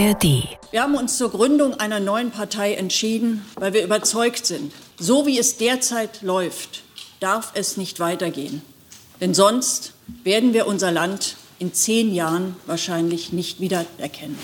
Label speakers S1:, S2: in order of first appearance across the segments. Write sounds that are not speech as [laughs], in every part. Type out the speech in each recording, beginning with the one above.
S1: ARD.
S2: Wir haben uns zur Gründung einer neuen Partei entschieden, weil wir überzeugt sind, so wie es derzeit läuft, darf es nicht weitergehen. Denn sonst werden wir unser Land in zehn Jahren wahrscheinlich nicht wiedererkennen.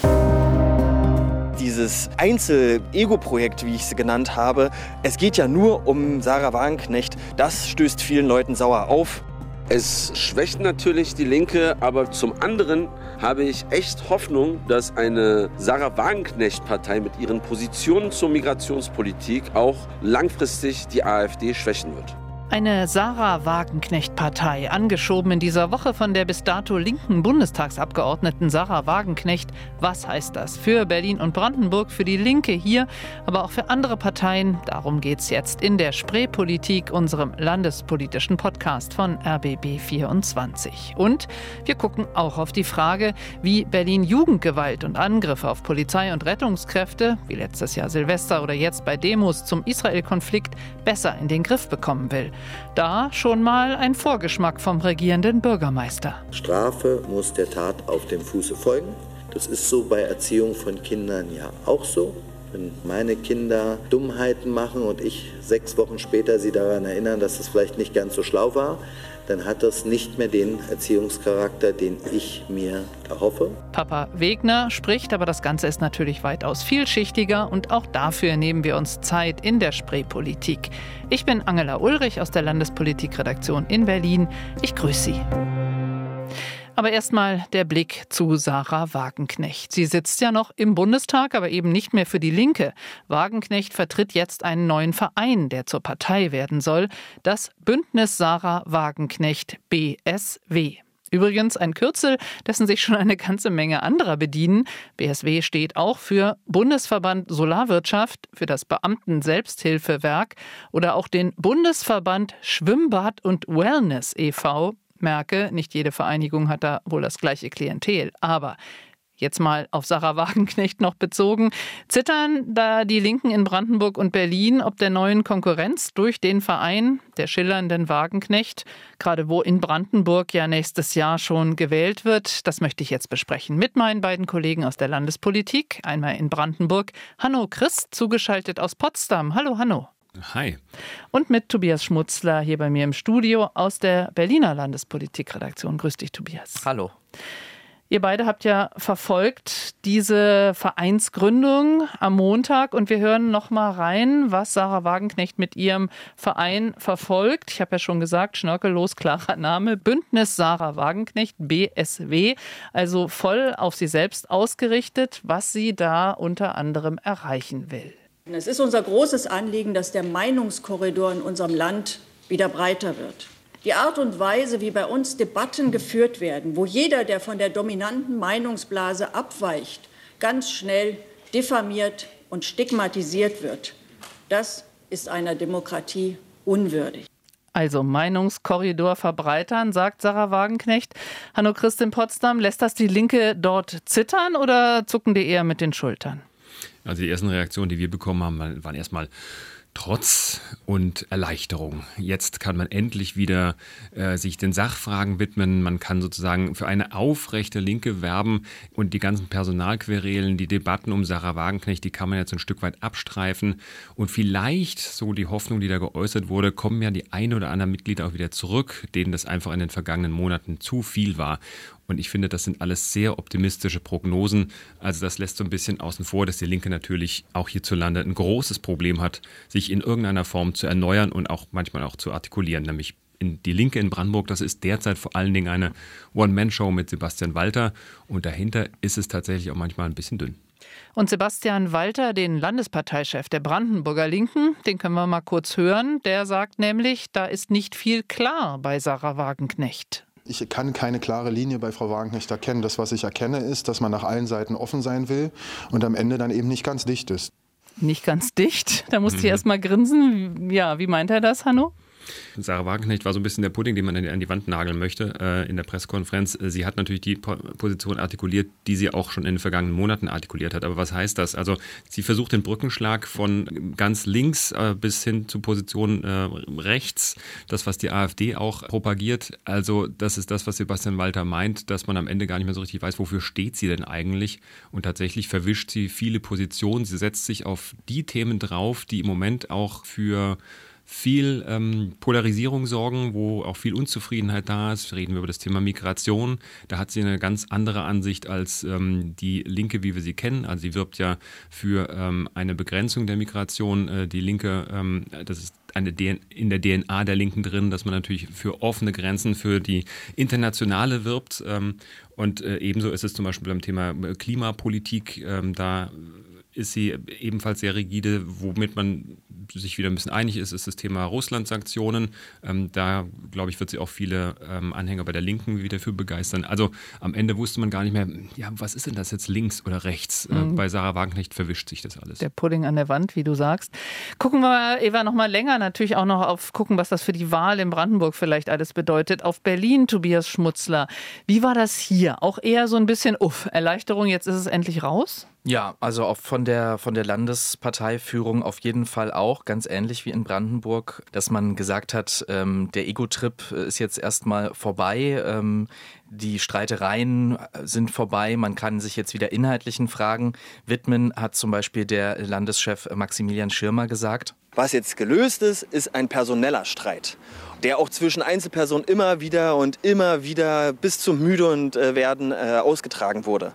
S3: Dieses Einzel-Ego-Projekt, wie ich es genannt habe, es geht ja nur um Sarah Wagenknecht. Das stößt vielen Leuten sauer auf.
S4: Es schwächt natürlich die Linke, aber zum anderen habe ich echt Hoffnung, dass eine Sarah Wagenknecht-Partei mit ihren Positionen zur Migrationspolitik auch langfristig die AfD schwächen wird.
S5: Eine Sarah Wagenknecht-Partei, angeschoben in dieser Woche von der bis dato linken Bundestagsabgeordneten Sarah Wagenknecht. Was heißt das für Berlin und Brandenburg, für die Linke hier, aber auch für andere Parteien? Darum geht es jetzt in der Spreepolitik, unserem landespolitischen Podcast von RBB 24. Und wir gucken auch auf die Frage, wie Berlin Jugendgewalt und Angriffe auf Polizei und Rettungskräfte, wie letztes Jahr Silvester oder jetzt bei Demos zum Israel-Konflikt, besser in den Griff bekommen will. Da schon mal ein Vorgeschmack vom regierenden Bürgermeister.
S6: Strafe muss der Tat auf dem Fuße folgen. Das ist so bei Erziehung von Kindern ja auch so. Wenn meine Kinder Dummheiten machen und ich sechs Wochen später sie daran erinnern, dass es vielleicht nicht ganz so schlau war, dann hat das nicht mehr den Erziehungscharakter, den ich mir erhoffe.
S5: Papa Wegner spricht, aber das Ganze ist natürlich weitaus vielschichtiger und auch dafür nehmen wir uns Zeit in der Spreepolitik. Ich bin Angela Ulrich aus der Landespolitikredaktion in Berlin. Ich grüße Sie. Aber erstmal der Blick zu Sarah Wagenknecht. Sie sitzt ja noch im Bundestag, aber eben nicht mehr für die Linke. Wagenknecht vertritt jetzt einen neuen Verein, der zur Partei werden soll, das Bündnis Sarah Wagenknecht BSW. Übrigens ein Kürzel, dessen sich schon eine ganze Menge anderer bedienen. BSW steht auch für Bundesverband Solarwirtschaft, für das Beamten-Selbsthilfewerk oder auch den Bundesverband Schwimmbad und Wellness e.V merke, nicht jede Vereinigung hat da wohl das gleiche Klientel. Aber Jetzt mal auf Sarah Wagenknecht noch bezogen. Zittern da die Linken in Brandenburg und Berlin ob der neuen Konkurrenz durch den Verein der schillernden Wagenknecht, gerade wo in Brandenburg ja nächstes Jahr schon gewählt wird? Das möchte ich jetzt besprechen mit meinen beiden Kollegen aus der Landespolitik. Einmal in Brandenburg Hanno Christ, zugeschaltet aus Potsdam. Hallo Hanno.
S7: Hi.
S5: Und mit Tobias Schmutzler hier bei mir im Studio aus der Berliner Landespolitikredaktion. Grüß dich, Tobias.
S7: Hallo.
S5: Ihr beide habt ja verfolgt diese Vereinsgründung am Montag und wir hören noch mal rein, was Sarah Wagenknecht mit ihrem Verein verfolgt. Ich habe ja schon gesagt, schnörkellos klarer Name, Bündnis Sarah Wagenknecht BSW, also voll auf sie selbst ausgerichtet, was sie da unter anderem erreichen will.
S2: Es ist unser großes Anliegen, dass der Meinungskorridor in unserem Land wieder breiter wird. Die Art und Weise, wie bei uns Debatten geführt werden, wo jeder, der von der dominanten Meinungsblase abweicht, ganz schnell diffamiert und stigmatisiert wird, das ist einer Demokratie unwürdig.
S5: Also Meinungskorridor verbreitern, sagt Sarah Wagenknecht. Hanno Christin Potsdam, lässt das die Linke dort zittern oder zucken die eher mit den Schultern?
S7: Also die ersten Reaktionen, die wir bekommen haben, waren erstmal Trotz und Erleichterung. Jetzt kann man endlich wieder äh, sich den Sachfragen widmen. Man kann sozusagen für eine aufrechte Linke werben und die ganzen Personalquerelen, die Debatten um Sarah Wagenknecht, die kann man jetzt ein Stück weit abstreifen. Und vielleicht, so die Hoffnung, die da geäußert wurde, kommen ja die ein oder anderen Mitglieder auch wieder zurück, denen das einfach in den vergangenen Monaten zu viel war. Und ich finde, das sind alles sehr optimistische Prognosen. Also das lässt so ein bisschen außen vor, dass die Linke natürlich auch hierzulande ein großes Problem hat, sich in irgendeiner Form zu erneuern und auch manchmal auch zu artikulieren, nämlich in die Linke in Brandenburg, das ist derzeit vor allen Dingen eine One-Man-Show mit Sebastian Walter und dahinter ist es tatsächlich auch manchmal ein bisschen dünn.
S5: Und Sebastian Walter, den Landesparteichef der Brandenburger Linken, den können wir mal kurz hören. Der sagt nämlich, da ist nicht viel klar bei Sarah Wagenknecht.
S8: Ich kann keine klare Linie bei Frau Wagenknecht erkennen. Das, was ich erkenne, ist, dass man nach allen Seiten offen sein will und am Ende dann eben nicht ganz dicht ist.
S5: Nicht ganz dicht? Da musste mhm. ich erst mal grinsen. Ja, wie meint er das, Hanno?
S7: Sarah Wagenknecht war so ein bisschen der Pudding, den man an die Wand nageln möchte äh, in der Pressekonferenz. Sie hat natürlich die Position artikuliert, die sie auch schon in den vergangenen Monaten artikuliert hat. Aber was heißt das? Also sie versucht den Brückenschlag von ganz links äh, bis hin zu Position äh, rechts, das, was die AfD auch propagiert. Also das ist das, was Sebastian Walter meint, dass man am Ende gar nicht mehr so richtig weiß, wofür steht sie denn eigentlich. Und tatsächlich verwischt sie viele Positionen. Sie setzt sich auf die Themen drauf, die im Moment auch für viel ähm, Polarisierung sorgen, wo auch viel Unzufriedenheit da ist. Reden wir über das Thema Migration. Da hat sie eine ganz andere Ansicht als ähm, die Linke, wie wir sie kennen. Also sie wirbt ja für ähm, eine Begrenzung der Migration. Äh, die Linke, ähm, das ist eine in der DNA der Linken drin, dass man natürlich für offene Grenzen, für die internationale wirbt. Ähm, und äh, ebenso ist es zum Beispiel beim Thema Klimapolitik. Ähm, da ist sie ebenfalls sehr rigide, womit man sich wieder ein bisschen einig ist, ist das Thema Russland-Sanktionen. Ähm, da, glaube ich, wird sie auch viele ähm, Anhänger bei der Linken wieder für begeistern. Also am Ende wusste man gar nicht mehr, ja, was ist denn das jetzt links oder rechts? Äh, mhm. Äh, bei Sarah Wagenknecht verwischt sich das alles.
S5: Der Pudding an der Wand, wie du sagst. Gucken wir, Eva, noch mal länger natürlich auch noch auf gucken, was das für die Wahl in Brandenburg vielleicht alles bedeutet. Auf Berlin, Tobias Schmutzler. Wie war das hier? Auch eher so ein bisschen, uff, Erleichterung, jetzt ist es endlich raus?
S1: Ja, also auch von der, von der Landesparteiführung auf jeden Fall auch, ganz ähnlich wie in Brandenburg, dass man gesagt hat, ähm, der Ego-Trip ist jetzt erstmal vorbei, ähm, die Streitereien sind vorbei, man kann sich jetzt wieder inhaltlichen Fragen widmen, hat zum Beispiel der Landeschef Maximilian Schirmer gesagt.
S3: Was jetzt gelöst ist, ist ein personeller Streit der auch zwischen Einzelpersonen immer wieder und immer wieder bis zum Müde und äh, werden äh, ausgetragen wurde.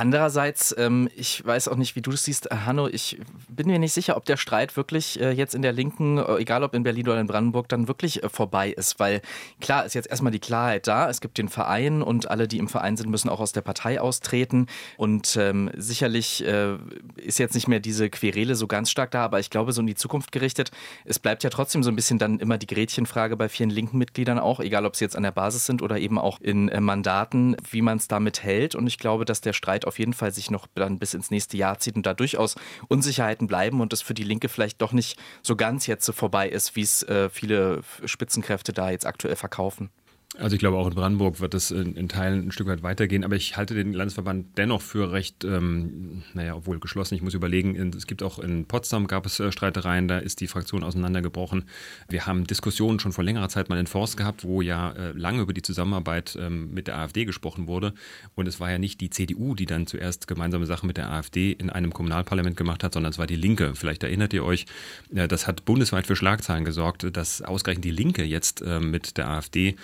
S1: Andererseits, ähm, ich weiß auch nicht, wie du das siehst, äh, Hanno, ich bin mir nicht sicher, ob der Streit wirklich äh, jetzt in der Linken, äh, egal ob in Berlin oder in Brandenburg, dann wirklich äh, vorbei ist. Weil klar ist jetzt erstmal die Klarheit da, es gibt den Verein und alle, die im Verein sind, müssen auch aus der Partei austreten. Und ähm, sicherlich äh, ist jetzt nicht mehr diese Querele so ganz stark da, aber ich glaube, so in die Zukunft gerichtet, es bleibt ja trotzdem so ein bisschen dann immer die Gretchenfrage bei vielen linken Mitgliedern auch, egal ob sie jetzt an der Basis sind oder eben auch in äh, Mandaten, wie man es damit hält. Und ich glaube, dass der Streit Streit auf jeden Fall sich noch dann bis ins nächste Jahr zieht und da durchaus Unsicherheiten bleiben und es für die Linke vielleicht doch nicht so ganz jetzt so vorbei ist, wie es äh, viele Spitzenkräfte da jetzt aktuell verkaufen.
S7: Also ich glaube, auch in Brandenburg wird es in, in, Teilen ein Stück weit weitergehen, aber ich halte den Landesverband dennoch für recht, ähm, naja, obwohl geschlossen. Ich muss überlegen, es gibt auch in Potsdam gab es äh, Streitereien, da ist die Fraktion auseinandergebrochen. Wir haben Diskussionen schon vor längerer Zeit mal in Forst gehabt, wo ja äh, lange über die Zusammenarbeit ähm, mit der AfD gesprochen wurde. Und es war ja nicht die CDU, die dann zuerst gemeinsame Sachen mit der AfD in einem Kommunalparlament gemacht hat, sondern es war die Linke. Vielleicht erinnert ihr euch, äh, das hat bundesweit für Schlagzeilen gesorgt, dass ausgerechnet die Linke jetzt äh, mit der AfD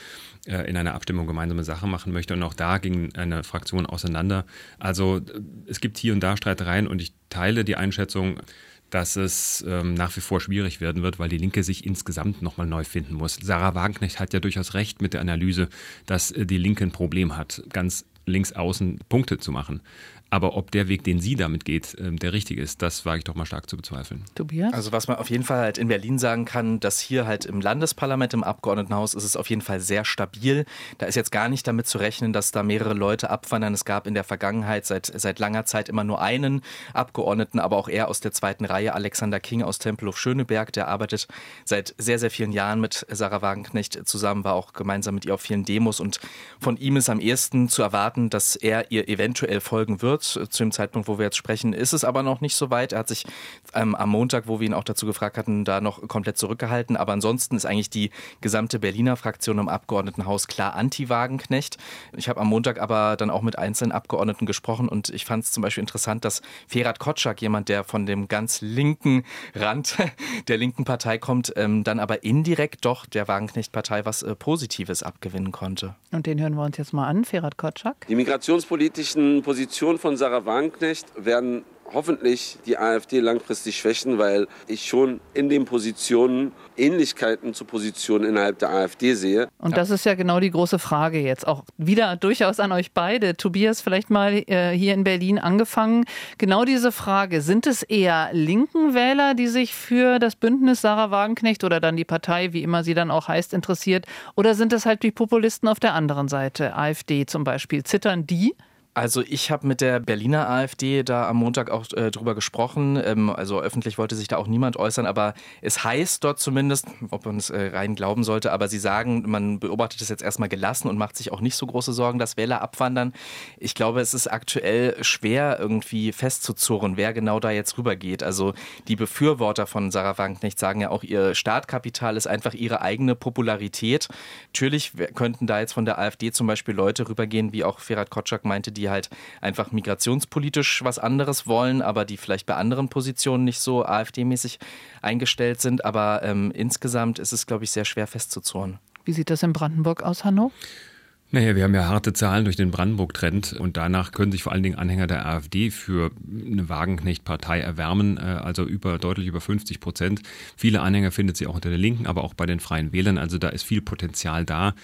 S7: in einer Abstimmung gemeinsame Sache machen möchte. Und auch da ging eine Fraktion auseinander. Also äh, es gibt hier und da Streitereien und ich teile die Einschätzung, dass es ähm, nach wie vor schwierig werden wird, weil die Linke sich insgesamt nochmal neu finden muss. Sarah Wagenknecht hat ja durchaus recht mit der Analyse, dass äh, die Linke ein Problem hat, ganz links außen Punkte zu machen. Aber ob der Weg, den sie damit geht, ähm, der richtige ist, das wage ich doch mal stark zu bezweifeln.
S1: Tobias? Also was man auf jeden Fall halt in Berlin sagen kann, dass hier halt im Landesparlament, im Abgeordnetenhaus ist es auf jeden Fall sehr stabil. Da ist jetzt gar nicht damit zu rechnen, dass da mehrere Leute abwandern. Es gab in der Vergangenheit seit, seit langer Zeit immer nur einen Abgeordneten, aber auch er aus der zweiten Reihe, Alexander King aus Tempelhof Schöneberg, der arbeitet seit sehr, sehr vielen Jahren mit Sarah Wagenknecht zusammen, war auch gemeinsam mit ihr auf vielen Demos und von ihm ist am ehesten zu erwarten, dass er ihr eventuell folgen wird. Zu dem Zeitpunkt, wo wir jetzt sprechen, ist es aber noch nicht so weit. Er hat sich ähm, am Montag, wo wir ihn auch dazu gefragt hatten, da noch komplett zurückgehalten. Aber ansonsten ist eigentlich die gesamte Berliner Fraktion im Abgeordnetenhaus klar anti-Wagenknecht. Ich habe am Montag aber dann auch mit einzelnen Abgeordneten gesprochen und ich fand es zum Beispiel interessant, dass Ferhat Kotschak, jemand, der von dem ganz linken Rand [laughs] der linken Partei kommt, ähm, dann aber indirekt doch der Wagenknecht-Partei was äh, Positives abgewinnen konnte.
S5: Und den hören wir uns jetzt mal an, Ferhat Kotschak.
S4: Die migrationspolitischen Positionen von Sarah Wagenknecht werden hoffentlich die AfD langfristig schwächen, weil ich schon in den Positionen Ähnlichkeiten zu Positionen innerhalb der AfD sehe.
S5: Und das ist ja genau die große Frage jetzt. Auch wieder durchaus an euch beide. Tobias, vielleicht mal äh, hier in Berlin angefangen. Genau diese Frage. Sind es eher linken Wähler, die sich für das Bündnis Sarah Wagenknecht oder dann die Partei, wie immer sie dann auch heißt, interessiert? Oder sind es halt die Populisten auf der anderen Seite, AfD zum Beispiel? Zittern die?
S1: Also ich habe mit der Berliner AfD da am Montag auch äh, drüber gesprochen. Ähm, also öffentlich wollte sich da auch niemand äußern, aber es heißt dort zumindest, ob man es äh, rein glauben sollte, aber sie sagen, man beobachtet es jetzt erstmal gelassen und macht sich auch nicht so große Sorgen, dass Wähler abwandern. Ich glaube, es ist aktuell schwer irgendwie festzuzurren, wer genau da jetzt rübergeht. Also die Befürworter von Sarah Wagenknecht sagen ja auch, ihr Startkapital ist einfach ihre eigene Popularität. Natürlich könnten da jetzt von der AfD zum Beispiel Leute rübergehen, wie auch Ferhat Kotschak meinte, die die halt einfach migrationspolitisch was anderes wollen, aber die vielleicht bei anderen Positionen nicht so AfD-mäßig eingestellt sind. Aber ähm, insgesamt ist es, glaube ich, sehr schwer festzuzurren.
S5: Wie sieht das in Brandenburg aus, Hanno?
S7: Naja, wir haben ja harte Zahlen durch den Brandenburg-Trend und danach können sich vor allen Dingen Anhänger der AfD für eine Wagenknecht-Partei erwärmen, äh, also über deutlich über 50 Prozent. Viele Anhänger findet sie auch unter der Linken, aber auch bei den Freien Wählern. Also da ist viel Potenzial da.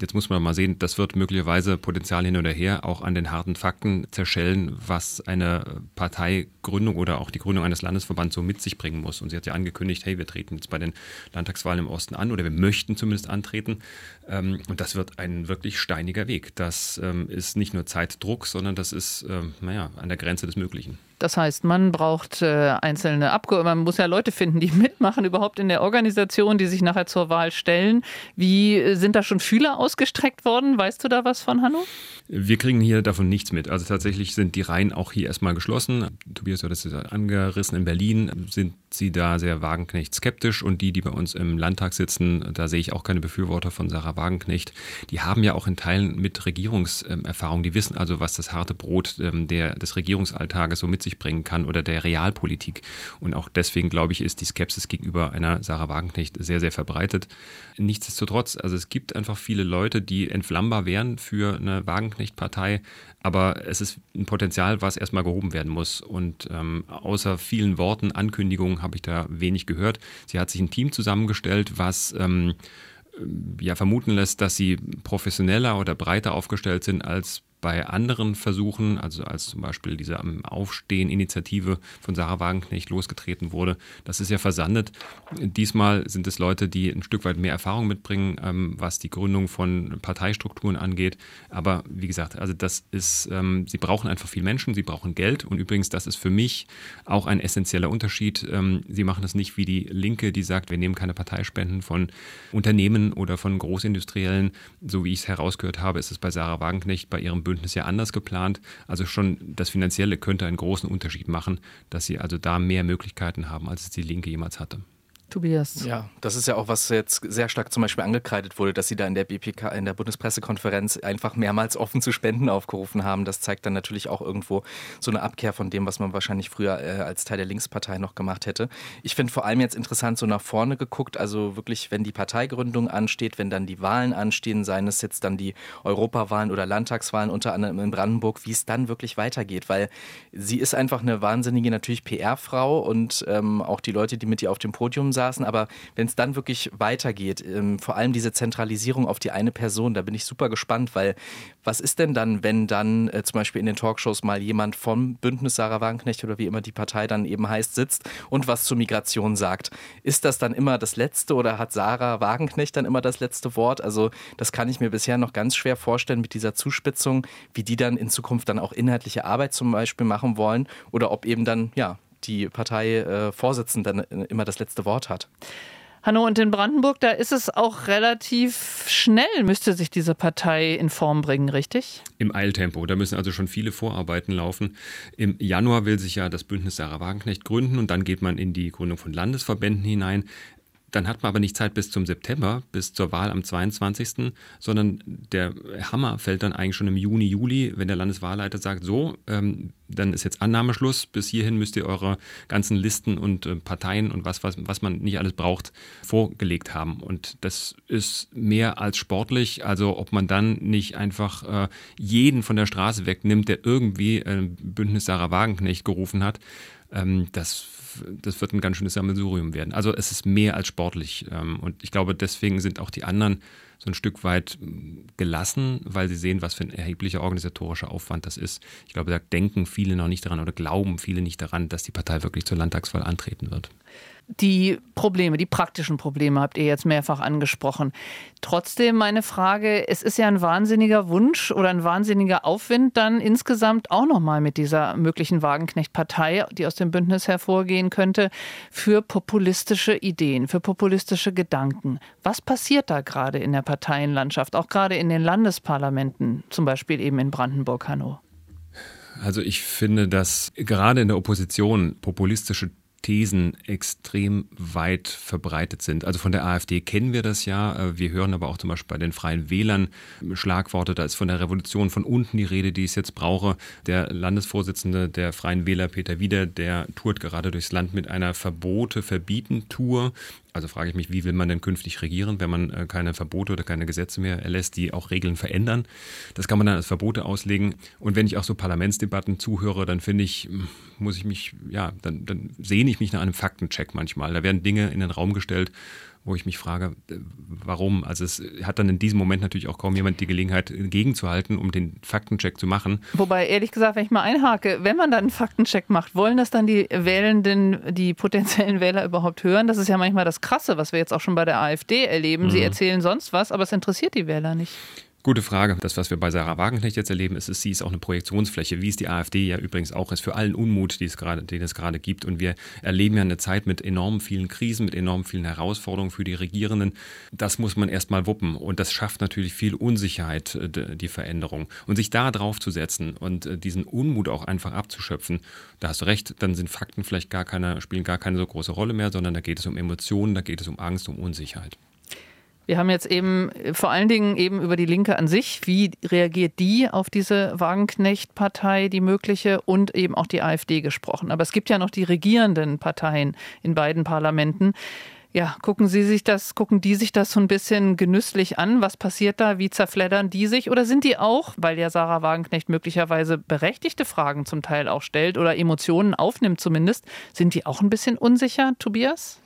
S7: Jetzt muss man mal sehen, das wird möglicherweise Potenzial hin oder her auch an den harten Fakten zerschellen, was eine Parteigründung oder auch die Gründung eines Landesverbands so mit sich bringen muss. Und sie hat ja angekündigt, hey, wir treten jetzt bei den Landtagswahlen im Osten an oder wir möchten zumindest antreten. Ähm, und das wird ein wirklich steiniger Weg. Das ähm, ist nicht nur Zeitdruck, sondern das ist, ähm, naja, an der Grenze des Möglichen.
S5: Das heißt, man braucht äh, einzelne Abgeordnete, man muss ja Leute finden, die [laughs] mitmachen, überhaupt in der Organisation, die sich nachher zur Wahl stellen. Wie äh, sind da schon Fühler ausgestreckt worden? Weißt du da was von, Hanno?
S7: Wir kriegen hier davon nichts mit. Also tatsächlich sind die Reihen auch hier erstmal geschlossen. Tobias hat das angerissen. In Berlin sind sie da sehr Wagenknecht skeptisch und die, die bei uns im Landtag sitzen, da sehe ich auch keine Befürworter von Sarah Wagenknecht. Die haben ja auch in Teilen mit Regierungserfahrung. Die wissen also, was das harte Brot ähm, der, des Regierungsalltages so mit sich bringen kann oder der Realpolitik. Und auch deswegen, glaube ich, ist die Skepsis gegenüber einer Sarah Wagenknecht sehr, sehr verbreitet. Nichtsdestotrotz, also es gibt einfach viele Leute, die entflammbar wären für eine Wagenknecht-Partei, aber es ist ein Potenzial, was erstmal gehoben werden muss. Und ähm, außer vielen Worten, Ankündigungen habe ich da wenig gehört. Sie hat sich ein Team zusammengestellt, was ähm, ja vermuten lässt, dass sie professioneller oder breiter aufgestellt sind als bei anderen Versuchen, also als zum Beispiel diese Aufstehen-Initiative von Sarah Wagenknecht losgetreten wurde, das ist ja versandet. Diesmal sind es Leute, die ein Stück weit mehr Erfahrung mitbringen, ähm, was die Gründung von Parteistrukturen angeht. Aber wie gesagt, also das ist, ähm, sie brauchen einfach viel Menschen, sie brauchen Geld. Und übrigens, das ist für mich auch ein essentieller Unterschied. Ähm, sie machen das nicht wie die Linke, die sagt, wir nehmen keine Parteispenden von Unternehmen oder von Großindustriellen. So wie ich es herausgehört habe, ist es bei Sarah Wagenknecht bei ihrem Bündnis ja anders geplant. Also schon das Finanzielle könnte einen großen Unterschied machen, dass sie also da mehr Möglichkeiten haben, als es die Linke jemals hatte.
S5: Tobias.
S1: Ja, das ist ja auch, was jetzt sehr stark zum Beispiel angekreidet wurde, dass sie da in der BPK, in der Bundespressekonferenz einfach mehrmals offen zu Spenden aufgerufen haben. Das zeigt dann natürlich auch irgendwo so eine Abkehr von dem, was man wahrscheinlich früher äh, als Teil der Linkspartei noch gemacht hätte. Ich finde vor allem jetzt interessant so nach vorne geguckt, also wirklich, wenn die Parteigründung ansteht, wenn dann die Wahlen anstehen, seien es jetzt dann die Europawahlen oder Landtagswahlen unter anderem in Brandenburg, wie es dann wirklich weitergeht, weil sie ist einfach eine wahnsinnige natürlich PR-Frau und ähm, auch die Leute, die mit ihr auf dem Podium saßen. Aber wenn es dann wirklich weitergeht, ähm, vor allem diese Zentralisierung auf die eine Person, da bin ich super gespannt, weil was ist denn dann, wenn dann äh, zum Beispiel in den Talkshows mal jemand vom Bündnis Sarah Wagenknecht oder wie immer die Partei dann eben heißt, sitzt und was zur Migration sagt? Ist das dann immer das Letzte oder hat Sarah Wagenknecht dann immer das letzte Wort? Also das kann ich mir bisher noch ganz schwer vorstellen mit dieser Zuspitzung, wie die dann in Zukunft dann auch inhaltliche Arbeit zum Beispiel machen wollen oder ob eben dann, ja, die Parteivorsitzende äh, immer das letzte Wort hat.
S5: Hanno, und in Brandenburg, da ist es auch relativ schnell, müsste sich diese Partei in Form bringen, richtig?
S7: Im Eiltempo. Da müssen also schon viele Vorarbeiten laufen. Im Januar will sich ja das Bündnis Sarah Wagenknecht gründen und dann geht man in die Gründung von Landesverbänden hinein. Dann hat man aber nicht Zeit bis zum September, bis zur Wahl am 22., sondern der Hammer fällt dann eigentlich schon im Juni, Juli, wenn der Landeswahlleiter sagt, so, ähm, dann ist jetzt Annahmeschluss, bis hierhin müsst ihr eure ganzen Listen und äh, Parteien und was, was, was man nicht alles braucht, vorgelegt haben. Und das ist mehr als sportlich, also ob man dann nicht einfach äh, jeden von der Straße wegnimmt, der irgendwie äh, Bündnis Sarah Wagenknecht gerufen hat, ähm, das das wird ein ganz schönes Sammelsurium werden. Also es ist mehr als sportlich. Ähm, und ich glaube, deswegen sind auch die anderen so ein Stück weit hm, gelassen, weil sie sehen, was für ein erheblicher organisatorischer Aufwand das ist. Ich glaube, da denken viele noch nicht daran oder glauben viele nicht daran, dass die Partei wirklich zur Landtagswahl antreten wird.
S5: Die Probleme, die praktischen Probleme habt ihr jetzt mehrfach angesprochen. Trotzdem meine Frage, es ist ja ein wahnsinniger Wunsch oder ein wahnsinniger Aufwind dann insgesamt auch nochmal mit dieser möglichen Wagenknecht-Partei, die aus dem Bündnis hervorgehen könnte, für populistische Ideen, für populistische Gedanken. Was passiert da gerade in der Parteienlandschaft, auch gerade in den Landesparlamenten, zum Beispiel eben in Brandenburg-Hannover?
S7: Also ich finde, dass gerade in der Opposition populistische Thesen extrem weit verbreitet sind. Also von der AfD kennen wir das ja. Äh, wir hören aber auch zum Beispiel bei den Freien Wählern Schlagworte. Da ist von der Revolution von unten die Rede, die ich jetzt brauche. Der Landesvorsitzende der Freien Wähler, Peter Wieder, der tourt gerade durchs Land mit einer Verbote-Verbieten-Tour. Also frage ich mich, wie will man denn künftig regieren, wenn man äh, keine Verbote oder keine Gesetze mehr erlässt, die auch Regeln verändern? Das kann man dann als Verbote auslegen. Und wenn ich auch so Parlamentsdebatten zuhöre, dann finde ich, hm, muss ich mich, ja, dann, dann sehne ich mich nach einem Faktencheck manchmal. Da werden Dinge in den Raum gestellt, wo ich mich frage, äh, warum? Also es hat dann in diesem Moment natürlich auch kaum jemand die Gelegenheit, gegenzuhalten, um den Faktencheck zu machen.
S5: Wobei, ehrlich gesagt, wenn ich mal einhake, wenn man dann einen Faktencheck macht, wollen das dann die Wählenden, die potenziellen [laughs] Wähler überhaupt hören? Das ist ja manchmal das Krasse, was wir jetzt auch schon bei der AfD erleben. Mhm. Sie erzählen sonst was, aber es interessiert die Wähler nicht.
S7: Gute Frage. Das, was wir bei Sarah Wagenknecht jetzt erleben, ist, ist sie ist auch eine Projektionsfläche, wie es die AfD ja übrigens auch ist, für allen Unmut, es grade, den es gerade gibt. Und wir erleben ja eine Zeit mit enorm vielen Krisen, mit enorm vielen Herausforderungen für die Regierenden. Das muss man erstmal wuppen. Und das schafft natürlich viel Unsicherheit, äh, die Veränderung. Und sich da drauf zu setzen und äh, diesen Unmut auch einfach abzuschöpfen, da hast du recht, dann sind Fakten vielleicht gar keine, spielen gar keine so große Rolle mehr, sondern da geht es um Emotionen, da geht es um Angst, um Unsicherheit.
S5: Wir haben jetzt eben vor allen Dingen eben über die Linke an sich, wie reagiert die auf diese Wagenknecht-Partei, die mögliche, und eben auch die AfD gesprochen. Aber es gibt ja noch die regierenden Parteien in beiden Parlamenten. Ja, gucken Sie sich das, gucken die sich das so ein bisschen genüsslich an? Was passiert da? Wie zerfleddern die sich? Oder sind die auch, weil ja Sarah Wagenknecht möglicherweise berechtigte Fragen zum Teil auch stellt oder Emotionen aufnimmt zumindest, sind die auch ein bisschen unsicher, Tobias?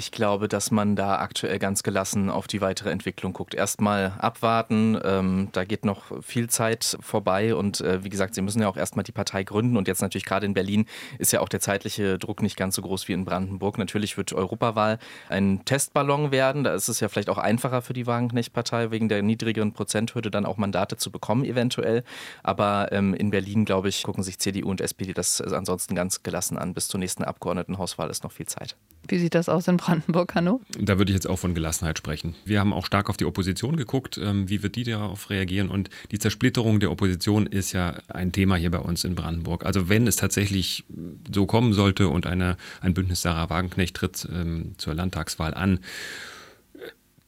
S1: Ich glaube, dass man da aktuell ganz gelassen auf die weitere Entwicklung guckt. Erstmal abwarten, ähm, da geht noch viel Zeit vorbei und äh, wie gesagt, sie müssen ja auch erstmal die Partei gründen und jetzt natürlich gerade in Berlin ist ja auch der zeitliche Druck nicht ganz so groß wie in Brandenburg. Natürlich wird Europawahl ein Testballon werden, da ist es ja vielleicht auch einfacher für die Wagenknecht-Partei wegen der niedrigeren Prozenthürde dann auch Mandate zu bekommen eventuell, aber ähm, in Berlin, glaube ich, gucken sich CDU und SPD das ansonsten ganz gelassen an. Bis zur nächsten Abgeordnetenhauswahl ist noch viel Zeit.
S5: Wie sieht das aus in Brandenburg, Hanno?
S7: Da würde ich jetzt auch von Gelassenheit sprechen. Wir haben auch stark auf die Opposition geguckt. Ähm, wie wird die darauf reagieren? Und die Zersplitterung der Opposition ist ja ein Thema hier bei uns in Brandenburg. Also wenn es tatsächlich so kommen sollte und eine, ein Bündnis Sarah Wagenknecht tritt ähm, zur Landtagswahl an,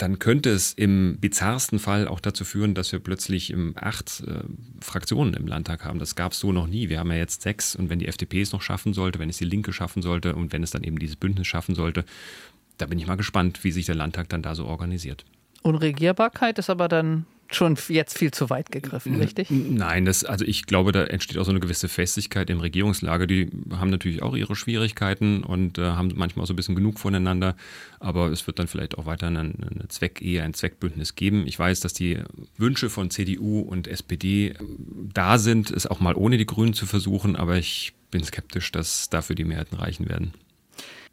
S7: dann könnte es im bizarrsten Fall auch dazu führen, dass wir plötzlich acht äh, Fraktionen im Landtag haben. Das gab es so noch nie. Wir haben ja jetzt sechs und wenn die FDP es noch schaffen sollte, wenn es die Linke schaffen sollte und wenn es dann eben dieses Bündnis schaffen sollte, da bin ich mal gespannt, wie sich der Landtag dann da so organisiert.
S5: Unregierbarkeit ist aber dann schon jetzt viel zu weit gegriffen, richtig?
S7: Nein, das, also ich glaube, da entsteht auch so eine gewisse Festigkeit im Regierungslager. Die haben natürlich auch ihre Schwierigkeiten und äh, haben manchmal auch so ein bisschen genug voneinander. Aber es wird dann vielleicht auch weiter eine, eine Zweckehe, ein Zweckbündnis geben. Ich weiß, dass die Wünsche von CDU und SPD äh, da sind, es auch mal ohne die Grünen zu versuchen. Aber ich bin skeptisch, dass dafür die Mehrheiten reichen werden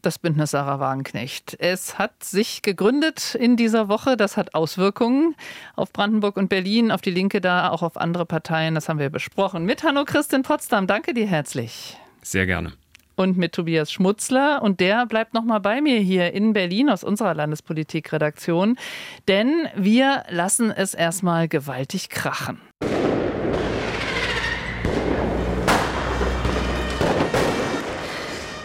S5: das Bündnis Sarah Wagenknecht. Es hat sich gegründet in dieser Woche. Das hat Auswirkungen auf Brandenburg und Berlin, auf die Linke da, auch auf andere Parteien. Das haben wir besprochen. Mit Hanno Christin Potsdam. Danke dir herzlich.
S7: Sehr gerne.
S5: Und mit Tobias Schmutzler. Und der bleibt noch mal bei mir hier in Berlin aus unserer Landespolitikredaktion. Denn wir lassen es erstmal gewaltig krachen.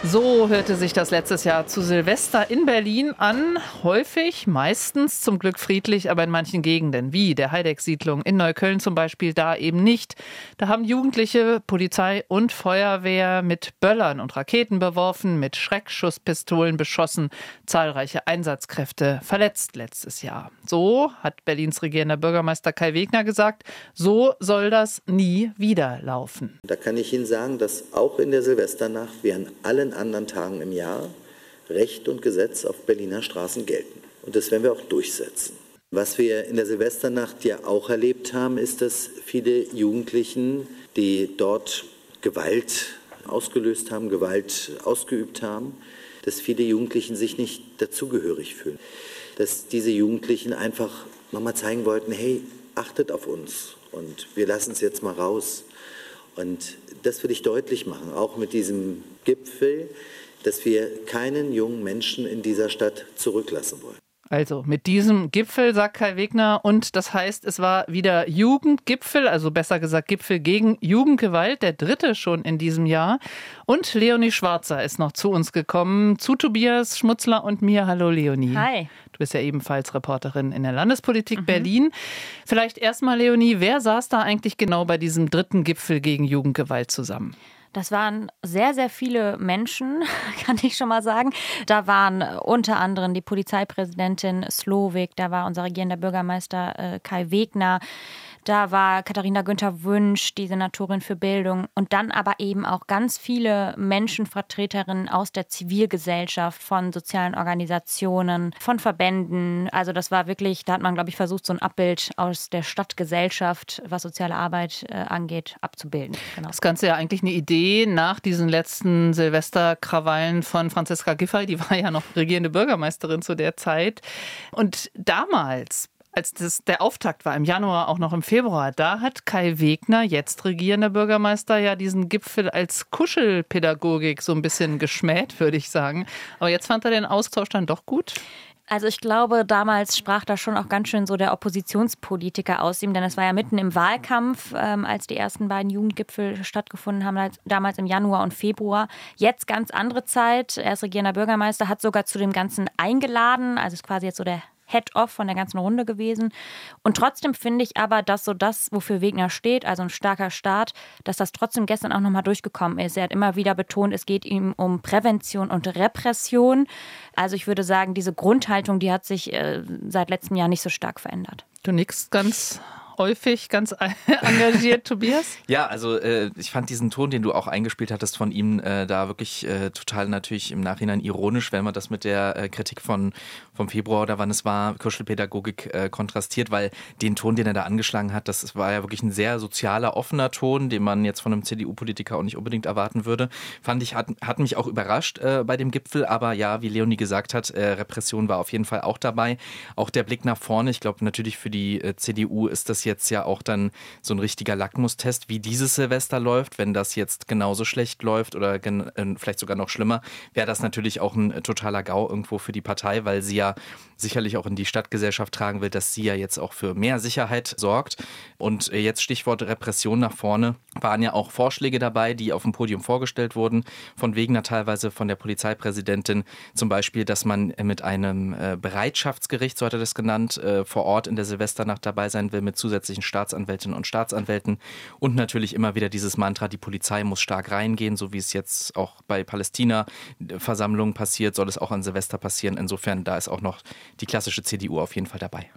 S5: So hörte sich das letztes Jahr zu Silvester in Berlin an. Häufig, meistens zum Glück friedlich, aber in manchen Gegenden, wie der Heideck-Siedlung in Neukölln zum Beispiel, da eben nicht. Da haben Jugendliche Polizei und Feuerwehr mit Böllern und Raketen beworfen, mit Schreckschusspistolen beschossen, zahlreiche Einsatzkräfte verletzt letztes Jahr. So hat Berlins regierender Bürgermeister Kai Wegner gesagt, so soll das nie wieder laufen.
S6: Da kann ich Ihnen sagen, dass auch in der Silvesternacht an allen anderen Tagen im Jahr Recht und Gesetz auf Berliner Straßen gelten. Und das werden wir auch durchsetzen. Was wir in der Silvesternacht ja auch erlebt haben, ist, dass viele Jugendlichen, die dort Gewalt ausgelöst haben, Gewalt ausgeübt haben, dass viele Jugendlichen sich nicht dazugehörig fühlen. Dass diese Jugendlichen einfach nochmal zeigen wollten, hey, achtet auf uns und wir lassen es jetzt mal raus. Und das will ich deutlich machen, auch mit diesem Gipfel, dass wir keinen jungen Menschen in dieser Stadt zurücklassen wollen.
S5: Also mit diesem Gipfel, sagt Kai Wegner, und das heißt, es war wieder Jugendgipfel, also besser gesagt Gipfel gegen Jugendgewalt, der dritte schon in diesem Jahr. Und Leonie Schwarzer ist noch zu uns gekommen, zu Tobias Schmutzler und mir. Hallo Leonie.
S9: Hi.
S5: Du bist ja ebenfalls Reporterin in der Landespolitik mhm. Berlin. Vielleicht erstmal, Leonie, wer saß da eigentlich genau bei diesem dritten Gipfel gegen Jugendgewalt zusammen?
S9: Das waren sehr, sehr viele Menschen, [laughs] kann ich schon mal sagen. Da waren unter anderem die Polizeipräsidentin Slowik, da war unser regierender Bürgermeister äh, Kai Wegner, da war Katharina Günther Wünsch, die Senatorin für Bildung und dann aber eben auch ganz viele Menschenvertreterinnen aus der Zivilgesellschaft, von sozialen Organisationen, von Verbänden. Also das war wirklich, da hat man, glaube ich, versucht, so ein Abbild aus der Stadtgesellschaft, was soziale Arbeit äh, angeht, abzubilden.
S5: Genau. Das Ganze ja eigentlich eine Idee nach diesen letzten Silvesterkrawallen von Franziska Giffey, die war ja noch regierende Bürgermeisterin zu der Zeit. Und damals als das der Auftakt war, im Januar, auch noch im Februar, da hat Kai Wegner, jetzt regierender Bürgermeister, ja diesen Gipfel als Kuschelpädagogik so ein bisschen geschmäht, würde ich sagen. Aber jetzt fand er den Austausch dann doch gut.
S9: Also ich glaube, damals sprach da schon auch ganz schön so der Oppositionspolitiker aus ihm, denn es war ja mitten im Wahlkampf, ähm, als die ersten beiden Jugendgipfel stattgefunden haben, damals im Januar und Februar. Jetzt ganz andere Zeit. Er ist regierender Bürgermeister, hat sogar zu dem Ganzen eingeladen, also ist quasi jetzt so der Head-Off von der ganzen Runde gewesen. Und trotzdem finde ich aber, dass so das, wofür Wegner steht, also ein starker Staat, dass das trotzdem gestern auch nochmal durchgekommen ist. Er hat immer wieder betont, es geht ihm um Prävention und Repression. Also ich würde sagen, diese Grundhaltung, die hat sich äh, seit letztem Jahr nicht so stark verändert.
S5: Du nix ganz häufig ganz [laughs] engagiert, Tobias?
S1: Ja, also äh, ich fand diesen Ton, den du auch eingespielt hattest von ihm, äh, da wirklich äh, total natürlich im Nachhinein ironisch, wenn man das mit der äh, Kritik von vom Februar oder wann es war, Kuschelpädagogik äh, kontrastiert, weil den Ton, den er da angeschlagen hat, das war ja wirklich ein sehr sozialer, offener Ton, den man jetzt von einem CDU-Politiker auch nicht unbedingt erwarten würde. Fand ich, hat, hat mich auch überrascht äh, bei dem Gipfel, aber ja, wie Leonie gesagt hat, äh, Repression war auf jeden Fall auch dabei. Auch der Blick nach vorne, ich glaube natürlich für die äh, CDU ist das jetzt ja auch dann so ein richtiger Lackmustest, wie dieses Silvester läuft. Wenn das jetzt genauso schlecht läuft oder äh, vielleicht sogar noch schlimmer, wäre das natürlich auch ein totaler GAU irgendwo für die Partei, weil sie ja sicherlich auch in die Stadtgesellschaft tragen will, dass sie ja jetzt auch für mehr Sicherheit sorgt. Und äh, jetzt Stichwort Repression nach vorne waren ja auch Vorschläge dabei, die auf dem Podium vorgestellt wurden, von Wegner teilweise von der Polizeipräsidentin, zum Beispiel, dass man mit einem Bereitschaftsgericht, so hat er das genannt, vor Ort in der Silvesternacht dabei sein will mit zusätzlichen Staatsanwältinnen und Staatsanwälten und natürlich immer wieder dieses Mantra, die Polizei muss stark reingehen, so wie es jetzt auch bei Palästina-Versammlungen passiert, soll es auch an Silvester passieren. Insofern, da ist auch noch die klassische CDU auf jeden Fall dabei.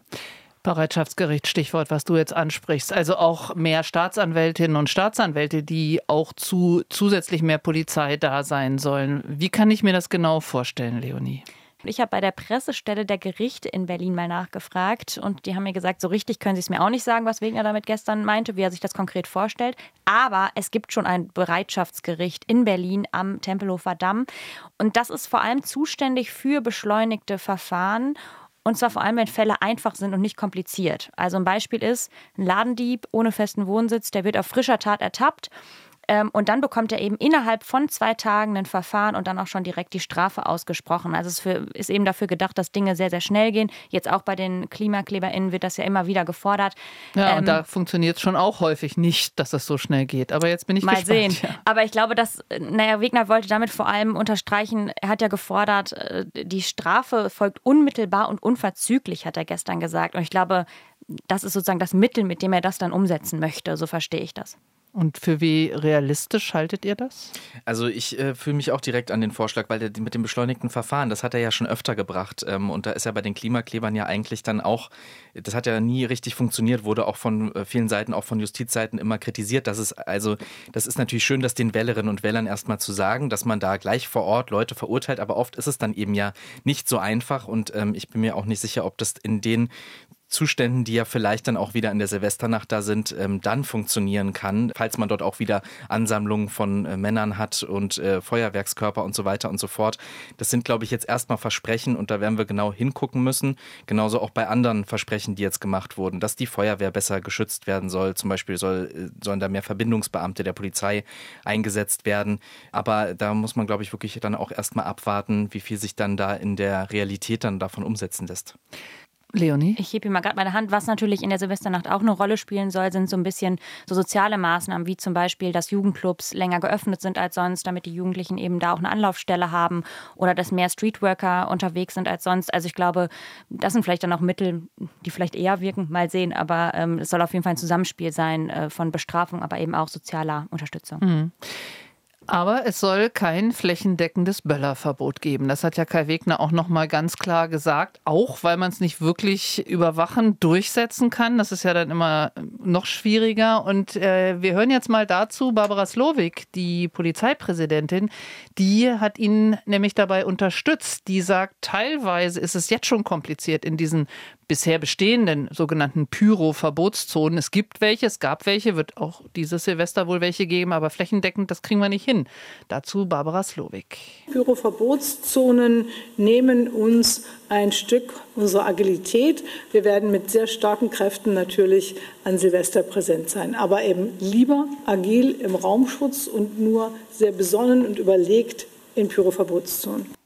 S5: Bereitschaftsgericht, Stichwort, was du jetzt ansprichst. Also auch mehr Staatsanwältinnen und Staatsanwälte, die auch zu zusätzlich mehr Polizei da sein sollen. Wie kann ich mir das genau vorstellen, Leonie?
S9: Ich habe bei der Pressestelle der Gerichte in Berlin mal nachgefragt und die haben mir gesagt, so richtig können sie es mir auch nicht sagen, was Wegner damit gestern meinte, wie er sich das konkret vorstellt. Aber es gibt schon ein Bereitschaftsgericht in Berlin am Tempelhofer Damm und das ist vor allem zuständig für beschleunigte Verfahren und zwar vor allem, wenn Fälle einfach sind und nicht kompliziert. Also ein Beispiel ist, ein Ladendieb ohne festen Wohnsitz, der wird auf frischer Tat ertappt ähm, und dann bekommt er eben innerhalb von zwei Tagen ein Verfahren und dann auch schon direkt die Strafe ausgesprochen. Also es für, ist eben dafür gedacht, dass Dinge sehr, sehr schnell gehen. Jetzt auch bei den KlimakleberInnen wird das ja immer wieder gefordert.
S5: Ja, ähm, und da funktioniert es schon auch häufig nicht, dass das so schnell geht. Aber jetzt bin ich
S9: mal
S5: gespannt.
S9: sehen. Ja. Aber ich glaube, dass, naja, Wegner wollte damit vor allem unterstreichen, er hat ja gefordert, äh, die Strafe folgt unmittelbar und unverzüglich, hat er gestern gesagt. Und ich glaube, das ist sozusagen das Mittel, mit dem er das dann umsetzen möchte. So verstehe ich das.
S5: Und für wie realistisch haltet ihr das?
S1: Also ich äh, fühle mich auch direkt an den Vorschlag, weil der mit dem beschleunigten Verfahren, das hat er ja schon öfter gebracht. Ähm, und da ist ja bei den Klimaklebern ja eigentlich dann auch, das hat ja nie richtig funktioniert, wurde auch von äh, vielen Seiten, auch von Justizseiten immer kritisiert. Das ist also, das ist natürlich schön, das den Wählerinnen und Wählern erstmal zu sagen, dass man da gleich vor Ort Leute verurteilt, aber oft ist es dann eben ja nicht so einfach und ähm, ich bin mir auch nicht sicher, ob das in den Zuständen, die ja vielleicht dann auch wieder in der Silvesternacht da sind, ähm, dann funktionieren kann, falls man dort auch wieder Ansammlungen von äh, Männern hat und äh, Feuerwerkskörper und so weiter und so fort. Das sind, glaube ich, jetzt erstmal Versprechen und da werden wir genau hingucken müssen. Genauso auch bei anderen Versprechen, die jetzt gemacht wurden, dass die Feuerwehr besser geschützt werden soll. Zum Beispiel soll, äh, sollen da mehr Verbindungsbeamte der Polizei eingesetzt werden. Aber da muss man, glaube ich, wirklich dann auch erstmal abwarten, wie viel sich dann da in der Realität dann davon umsetzen lässt.
S5: Leonie?
S9: Ich hebe hier mal gerade meine Hand. Was natürlich in der Silvesternacht auch eine Rolle spielen soll, sind so ein bisschen so soziale Maßnahmen, wie zum Beispiel, dass Jugendclubs länger geöffnet sind als sonst, damit die Jugendlichen eben da auch eine Anlaufstelle haben oder dass mehr Streetworker unterwegs sind als sonst. Also ich glaube, das sind vielleicht dann auch Mittel, die vielleicht eher wirken, mal sehen. Aber ähm, es soll auf jeden Fall ein Zusammenspiel sein äh, von Bestrafung, aber eben auch sozialer Unterstützung.
S5: Mhm. Aber es soll kein flächendeckendes Böllerverbot geben. Das hat ja Kai Wegner auch noch mal ganz klar gesagt, auch weil man es nicht wirklich überwachen durchsetzen kann. Das ist ja dann immer noch schwieriger. Und äh, wir hören jetzt mal dazu Barbara Slowik, die Polizeipräsidentin, die hat ihn nämlich dabei unterstützt. Die sagt, teilweise ist es jetzt schon kompliziert in diesen bisher bestehenden sogenannten Pyro-Verbotszonen. Es gibt welche, es gab welche, wird auch dieses Silvester wohl welche geben, aber flächendeckend, das kriegen wir nicht hin. Dazu Barbara Slowik.
S10: Pyro-Verbotszonen nehmen uns ein Stück unserer Agilität. Wir werden mit sehr starken Kräften natürlich an Silvester präsent sein, aber eben lieber agil im Raumschutz und nur sehr besonnen und überlegt in Pyro-Verbotszonen.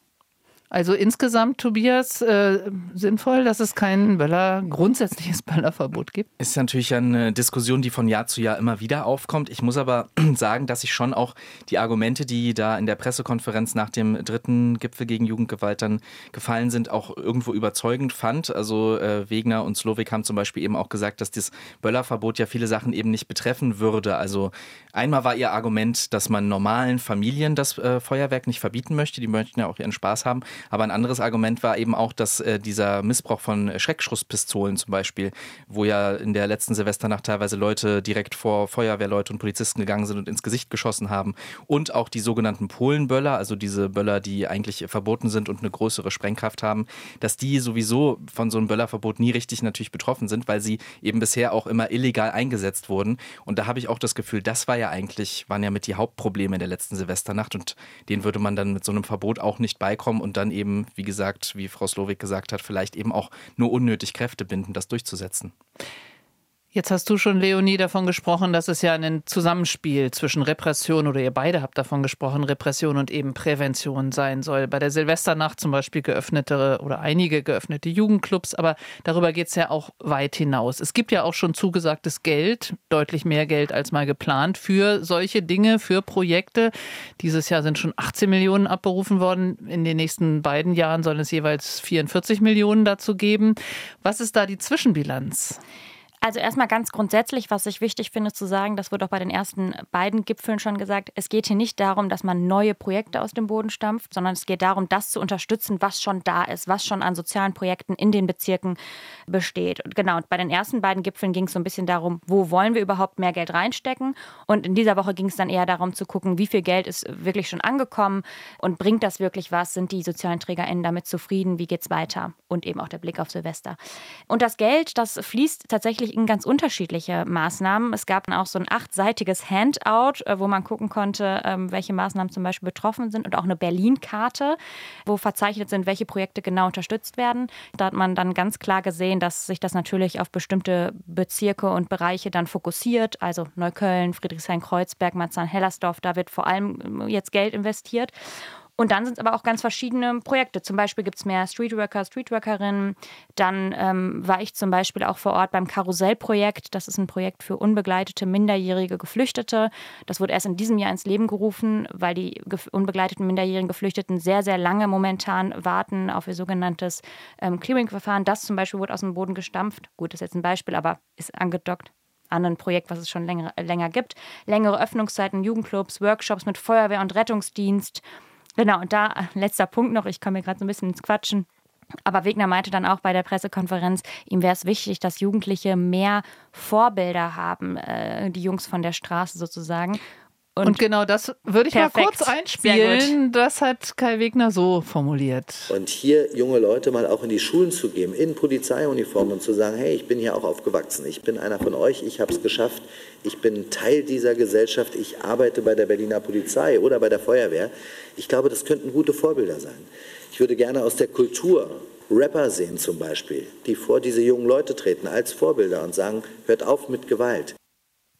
S5: Also insgesamt, Tobias, äh, sinnvoll, dass es kein Böller, grundsätzliches [laughs] Böllerverbot gibt?
S1: Ist natürlich eine Diskussion, die von Jahr zu Jahr immer wieder aufkommt. Ich muss aber [clears throat] sagen, dass ich schon auch die Argumente, die da in der Pressekonferenz nach dem dritten Gipfel gegen Jugendgewalt dann gefallen sind, auch irgendwo überzeugend fand. Also äh, Wegner und Slowik haben zum Beispiel eben auch gesagt, dass das Böllerverbot ja viele Sachen eben nicht betreffen würde. Also einmal war ihr Argument, dass man normalen Familien das äh, Feuerwerk nicht verbieten möchte. Die möchten ja auch ihren Spaß haben. Aber ein anderes Argument war eben auch, dass äh, dieser Missbrauch von Schreckschusspistolen zum Beispiel, wo ja in der letzten Silvesternacht teilweise Leute direkt vor Feuerwehrleute und Polizisten gegangen sind und ins Gesicht geschossen haben. Und auch die sogenannten Polenböller, also diese Böller, die eigentlich verboten sind und eine größere Sprengkraft haben, dass die sowieso von so einem Böllerverbot nie richtig natürlich betroffen sind, weil sie eben bisher auch immer illegal eingesetzt wurden. Und da habe ich auch das Gefühl, das war ja eigentlich, waren ja mit die Hauptprobleme in der letzten Silvesternacht und denen würde man dann mit so einem Verbot auch nicht beikommen und dann eben, wie gesagt, wie Frau Slowik gesagt hat, vielleicht eben auch nur unnötig Kräfte binden, das durchzusetzen.
S5: Jetzt hast du schon, Leonie, davon gesprochen, dass es ja ein Zusammenspiel zwischen Repression oder ihr beide habt davon gesprochen, Repression und eben Prävention sein soll. Bei der Silvesternacht zum Beispiel geöffnete oder einige geöffnete Jugendclubs, aber darüber geht es ja auch weit hinaus. Es gibt ja auch schon zugesagtes Geld, deutlich mehr Geld als mal geplant, für solche Dinge, für Projekte. Dieses Jahr sind schon 18 Millionen abberufen worden. In den nächsten beiden Jahren sollen es jeweils 44 Millionen dazu geben. Was ist da die Zwischenbilanz?
S9: Also erstmal ganz grundsätzlich, was ich wichtig finde zu sagen, das wird auch bei den ersten beiden Gipfeln schon gesagt, es geht hier nicht darum, dass man neue Projekte aus dem Boden stampft, sondern es geht darum, das zu unterstützen, was schon da ist, was schon an sozialen Projekten in den Bezirken besteht. Und genau, bei den ersten beiden Gipfeln ging es so ein bisschen darum, wo wollen wir überhaupt mehr Geld reinstecken? Und in dieser Woche ging es dann eher darum zu gucken, wie viel Geld ist wirklich schon angekommen und bringt das wirklich was? Sind die sozialen TrägerInnen damit zufrieden? Wie geht es weiter? Und eben auch der Blick auf Silvester. Und das Geld, das fließt tatsächlich in ganz unterschiedliche Maßnahmen. Es gab auch so ein achtseitiges Handout, äh, wo man gucken konnte, ähm, welche Maßnahmen zum Beispiel betroffen sind und auch eine Berlin-Karte, wo verzeichnet sind, welche Projekte genau unterstützt werden. Da hat man dann ganz klar gesehen, dass sich das natürlich auf bestimmte Bezirke und Bereiche dann fokussiert. Also Neukölln, Friedrichshain-Kreuzberg, Marzahn-Hellersdorf, da wird vor allem jetzt Geld investiert. Und dann sind es aber auch ganz verschiedene Projekte. Zum Beispiel gibt es mehr Streetworker, Streetworkerinnen. Dann ähm, war ich zum Beispiel auch vor Ort beim Karussellprojekt. Das ist ein Projekt für unbegleitete, minderjährige Geflüchtete. Das wurde erst in diesem Jahr ins Leben gerufen, weil die unbegleiteten, minderjährigen Geflüchteten sehr, sehr lange momentan warten auf ihr sogenanntes ähm, Clearing-Verfahren. Das zum Beispiel wurde aus dem Boden gestampft. Gut, das ist jetzt ein Beispiel, aber ist angedockt an ein Projekt, was es schon länger, länger gibt. Längere Öffnungszeiten, Jugendclubs, Workshops mit Feuerwehr und Rettungsdienst. Genau, und da letzter Punkt noch, ich komme mir gerade so ein bisschen ins Quatschen. Aber Wegner meinte dann auch bei der Pressekonferenz, ihm wäre es wichtig, dass Jugendliche mehr Vorbilder haben, äh, die Jungs von der Straße sozusagen.
S5: Und, und, genau das würde ich perfekt. mal kurz einspielen. Das hat Kai Wegner so formuliert.
S6: Und hier junge Leute mal auch in die Schulen zu geben, in Polizeiuniformen und zu sagen, hey, ich bin hier auch aufgewachsen, ich bin einer von euch, ich habe es geschafft, ich bin Teil dieser Gesellschaft, ich arbeite bei der Berliner Polizei oder bei der Feuerwehr. Ich glaube, das könnten gute Vorbilder sein. Ich würde gerne aus der Kultur Rapper sehen zum Beispiel, die vor diese jungen Leute treten als Vorbilder und sagen, hört auf mit Gewalt.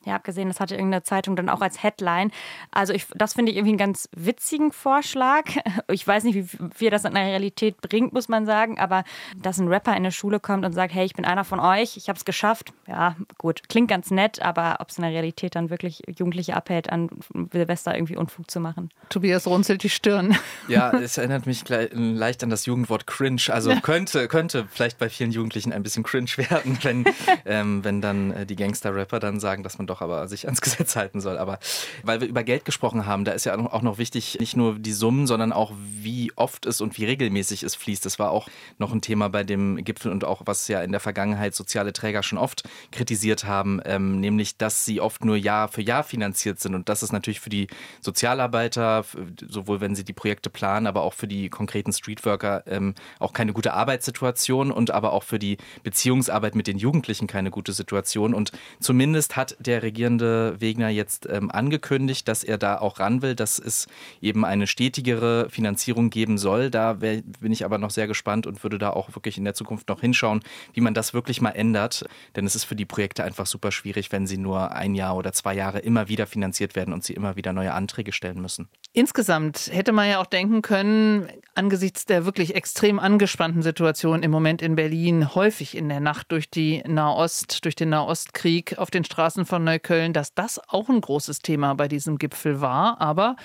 S9: Ja, abgesehen, das hatte irgendeine Zeitung dann auch als Headline. Also ich, das finde ich irgendwie einen ganz witzigen Vorschlag. [laughs] Ich weiß nicht, wie viel das in der Realität bringt, muss man sagen, aber dass ein Rapper in eine Schule kommt und sagt, hey, ich bin einer von euch, ich habe es geschafft. Ja, gut, klingt ganz nett, aber ob es in der Realität dann wirklich Jugendliche abhält, an Silvester irgendwie Unfug zu machen.
S5: Tobias runzelt die Stirn. [laughs]
S1: Ja, es erinnert mich leicht an das Jugendwort cringe. Also ja. könnte, könnte vielleicht bei vielen Jugendlichen ein bisschen cringe werden, wenn, [laughs] ähm, wenn dann äh, die Gangster-Rapper dann sagen, dass man doch aber sich ans [laughs] Gesetz halten soll. Aber weil wir über Geld gesprochen haben, da ist ja auch noch wichtig, nicht nur die Summen, sondern auch wie oft es und wie regelmäßig es fließt. Das war auch noch ein Thema bei dem Gipfel und auch was ja in der Vergangenheit soziale Träger schon oft kritisiert haben, ähm, nämlich dass sie oft nur Jahr für Jahr finanziert sind. Und das ist natürlich für die Sozialarbeiter, sowohl wenn sie die Projekte planen, aber auch für die konkreten Streetworker ähm, auch keine gute Arbeitssituation und aber auch für die Beziehungsarbeit mit den Jugendlichen keine gute Situation. Und zumindest hat der regierende Wegner jetzt ähm, angekündigt, dass er da auch ran will, dass es eben eine stetigere Finanzierung geben soll. Da wär, bin ich aber noch sehr gespannt und würde da auch wirklich in der Zukunft noch hinschauen, wie man das wirklich mal ändert. Denn es ist für die Projekte einfach super schwierig, wenn sie nur ein Jahr oder zwei Jahre immer wieder finanziert werden und sie immer wieder neue Anträge stellen müssen.
S5: Insgesamt hätte man ja auch denken können, angesichts der wirklich extrem angespannten Situation im Moment in Berlin, häufig in der Nacht durch die Nahost, durch den Nahostkrieg auf den Straßen von Neukölln, dass das auch ein großes Thema bei diesem Gipfel war. Aber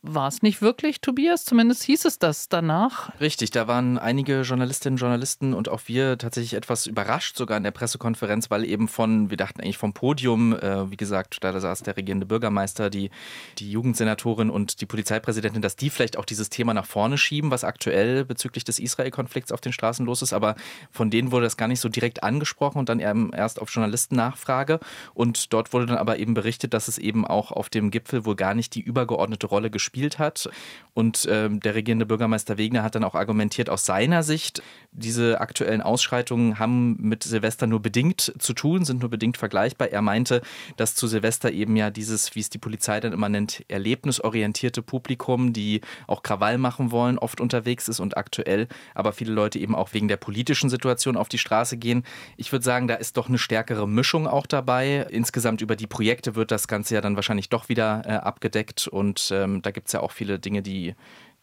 S5: war es nicht wirklich, Tobias? Zumindest hieß es das danach.
S1: Richtig, da waren einige Journalistinnen und Journalisten und auch wir tatsächlich etwas überrascht, sogar in der Pressekonferenz, weil eben von, wir dachten eigentlich vom Podium, äh, wie gesagt, da saß der regierende Bürgermeister, die, die Jugendsenatorin und die Polizeipräsidentin, dass die vielleicht auch dieses Thema nach vorne schieben, was aktuell bezüglich des Israel-Konflikts auf den Straßen los ist. Aber von denen wurde das gar nicht so direkt angesprochen und dann erst auf Journalistennachfrage. Und dort wurde dann aber eben berichtet, dass es eben auch auf dem Gipfel wohl gar nicht die übergeordnete Rolle gespielt gespielt hat. Und ähm, der regierende Bürgermeister Wegner hat dann auch argumentiert, aus seiner Sicht, diese aktuellen Ausschreitungen haben mit Silvester nur bedingt zu tun, sind nur bedingt vergleichbar. Er meinte, dass zu Silvester eben ja dieses, wie es die Polizei dann immer nennt, erlebnisorientierte Publikum, die auch Krawall machen wollen, oft unterwegs ist und aktuell aber viele Leute eben auch wegen der politischen Situation auf die Straße gehen. Ich würde sagen, da ist doch eine stärkere Mischung auch dabei. Insgesamt über die Projekte wird das Ganze ja dann wahrscheinlich doch wieder äh, abgedeckt und ähm, da gibt es ja auch viele Dinge, die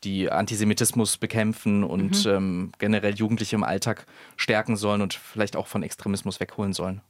S1: die Antisemitismus bekämpfen und mhm. ähm, generell Jugendliche im Alltag stärken sollen und vielleicht auch von Extremismus wegholen sollen.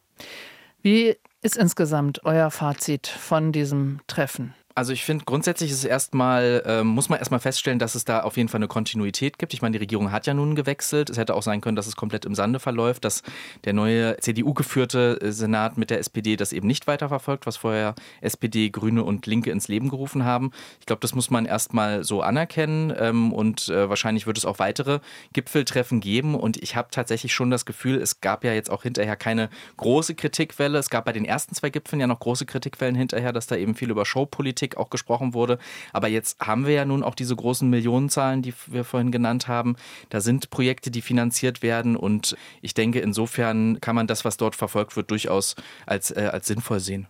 S5: Wie ist insgesamt euer Fazit von diesem Treffen?
S1: Also ich finde grundsätzlich ist erstmal, äh, muss man erstmal feststellen, dass es da auf jeden Fall eine Kontinuität gibt. Ich meine, die Regierung hat ja nun gewechselt. Es hätte auch sein können, dass es komplett im Sande verläuft, dass der neue CDU-geführte äh, Senat mit der SPD das eben nicht weiterverfolgt, was vorher SPD, Grüne und Linke ins Leben gerufen haben. Ich glaube, das muss man erstmal so anerkennen ähm, und äh, wahrscheinlich wird es auch weitere Gipfeltreffen geben. Und ich habe tatsächlich schon das Gefühl, es gab ja jetzt auch hinterher keine große Kritikwelle. Es gab bei den ersten zwei Gipfeln ja noch große Kritikwellen hinterher, dass da eben viel über Showpolitik Politik auch gesprochen wurde. Aber jetzt haben wir ja nun auch diese großen Millionenzahlen, die wir vorhin genannt haben. Da sind Projekte, die finanziert werden. Und ich denke, insofern kann man das, was dort verfolgt wird, durchaus als, äh, als sinnvoll sehen.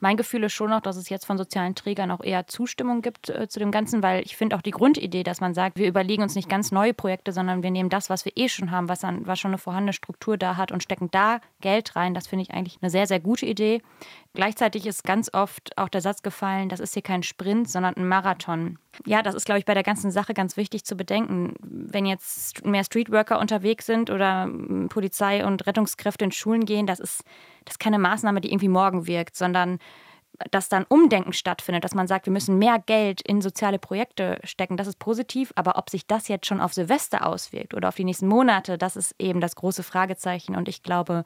S9: Mein Gefühl ist schon noch, dass es jetzt von sozialen Trägern auch eher Zustimmung gibt äh, zu dem Ganzen, weil ich finde auch die Grundidee, dass man sagt, wir überlegen uns nicht ganz neue Projekte, sondern wir nehmen das, was wir eh schon haben, was, an, was schon eine vorhandene Struktur da hat und stecken da Geld rein. Das finde ich eigentlich eine sehr, sehr gute Idee. Gleichzeitig ist ganz oft auch der Satz gefallen, das ist hier kein Sprint, sondern ein Marathon. Ja, das ist, glaube ich, bei der ganzen Sache ganz wichtig zu bedenken. Wenn jetzt mehr Streetworker unterwegs sind oder hm, Polizei und Rettungskräfte in Schulen gehen, das ist, das ist keine Maßnahme, die irgendwie morgen wirkt, sondern dass dann Umdenken stattfindet, dass man sagt, wir müssen mehr Geld in soziale Projekte stecken, das ist positiv. Aber ob sich das jetzt schon auf Silvester auswirkt oder auf die nächsten Monate, das ist eben das große Fragezeichen. Und ich glaube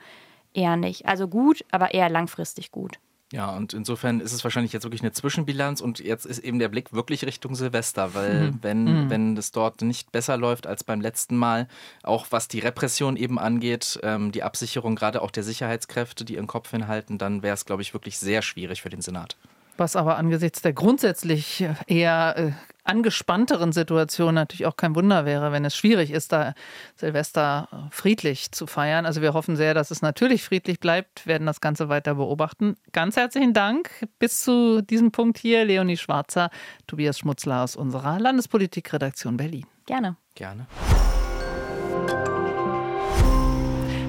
S9: eher nicht. Also gut, aber eher langfristig gut.
S1: Ja, und insofern ist es wahrscheinlich jetzt wirklich eine Zwischenbilanz und jetzt ist eben der Blick wirklich Richtung Silvester, weil mhm. wenn, mhm. wenn es dort nicht besser läuft als beim letzten Mal, auch was die Repression eben angeht, ähm, die Absicherung gerade auch der Sicherheitskräfte, die ihren Kopf hinhalten, dann wäre es, glaube ich, wirklich sehr schwierig für den Senat.
S5: Was aber angesichts der grundsätzlich eher äh, angespannteren Situation natürlich auch kein Wunder wäre, wenn es schwierig ist, da Silvester friedlich zu feiern. Also wir hoffen sehr, dass es natürlich friedlich bleibt, werden das Ganze weiter beobachten. Ganz herzlichen Dank bis zu diesem Punkt hier, Leonie Schwarzer, Tobias Schmutzler aus unserer Landespolitikredaktion Berlin.
S9: Gerne.
S1: Gerne.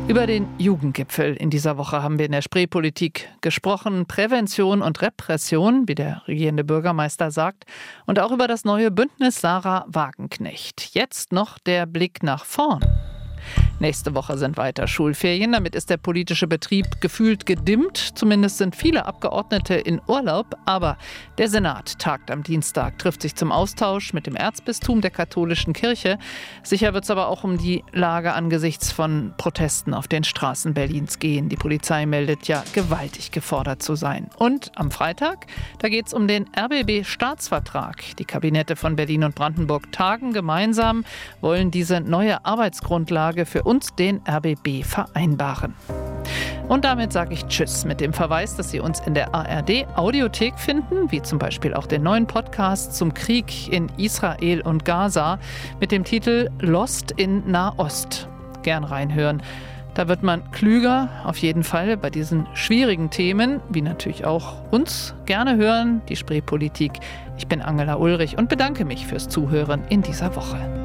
S5: Über den Jugendgipfel in dieser Woche haben wir in der Spreepolitik gesprochen. Prävention und Repression, wie der regierende Bürgermeister sagt. Und auch über das neue Bündnis Sarah Wagenknecht. Jetzt noch der Blick nach vorn. Nächste Woche sind weiter Schulferien. Damit ist der politische Betrieb gefühlt gedimmt. Zumindest sind viele Abgeordnete in Urlaub. Aber der Senat tagt am Dienstag, trifft sich zum Austausch mit dem Erzbistum der katholischen Kirche. Sicher wird es aber auch um die Lage angesichts von Protesten auf den Straßen Berlins gehen. Die Polizei meldet ja gewaltig gefordert zu sein. Und am Freitag, da geht es um den RBB-Staatsvertrag. Die Kabinette von Berlin und Brandenburg tagen gemeinsam, wollen diese neue Arbeitsgrundlage für uns den RBB vereinbaren. Und damit sage ich Tschüss mit dem Verweis, dass Sie uns in der ARD Audiothek finden, wie zum Beispiel auch den neuen Podcast zum Krieg in Israel und Gaza mit dem Titel Lost in Nahost. Gern reinhören. Da wird man klüger, auf jeden Fall, bei diesen schwierigen Themen, wie natürlich auch uns gerne hören, die Spreepolitik. Ich bin Angela Ulrich und bedanke mich fürs Zuhören in dieser Woche.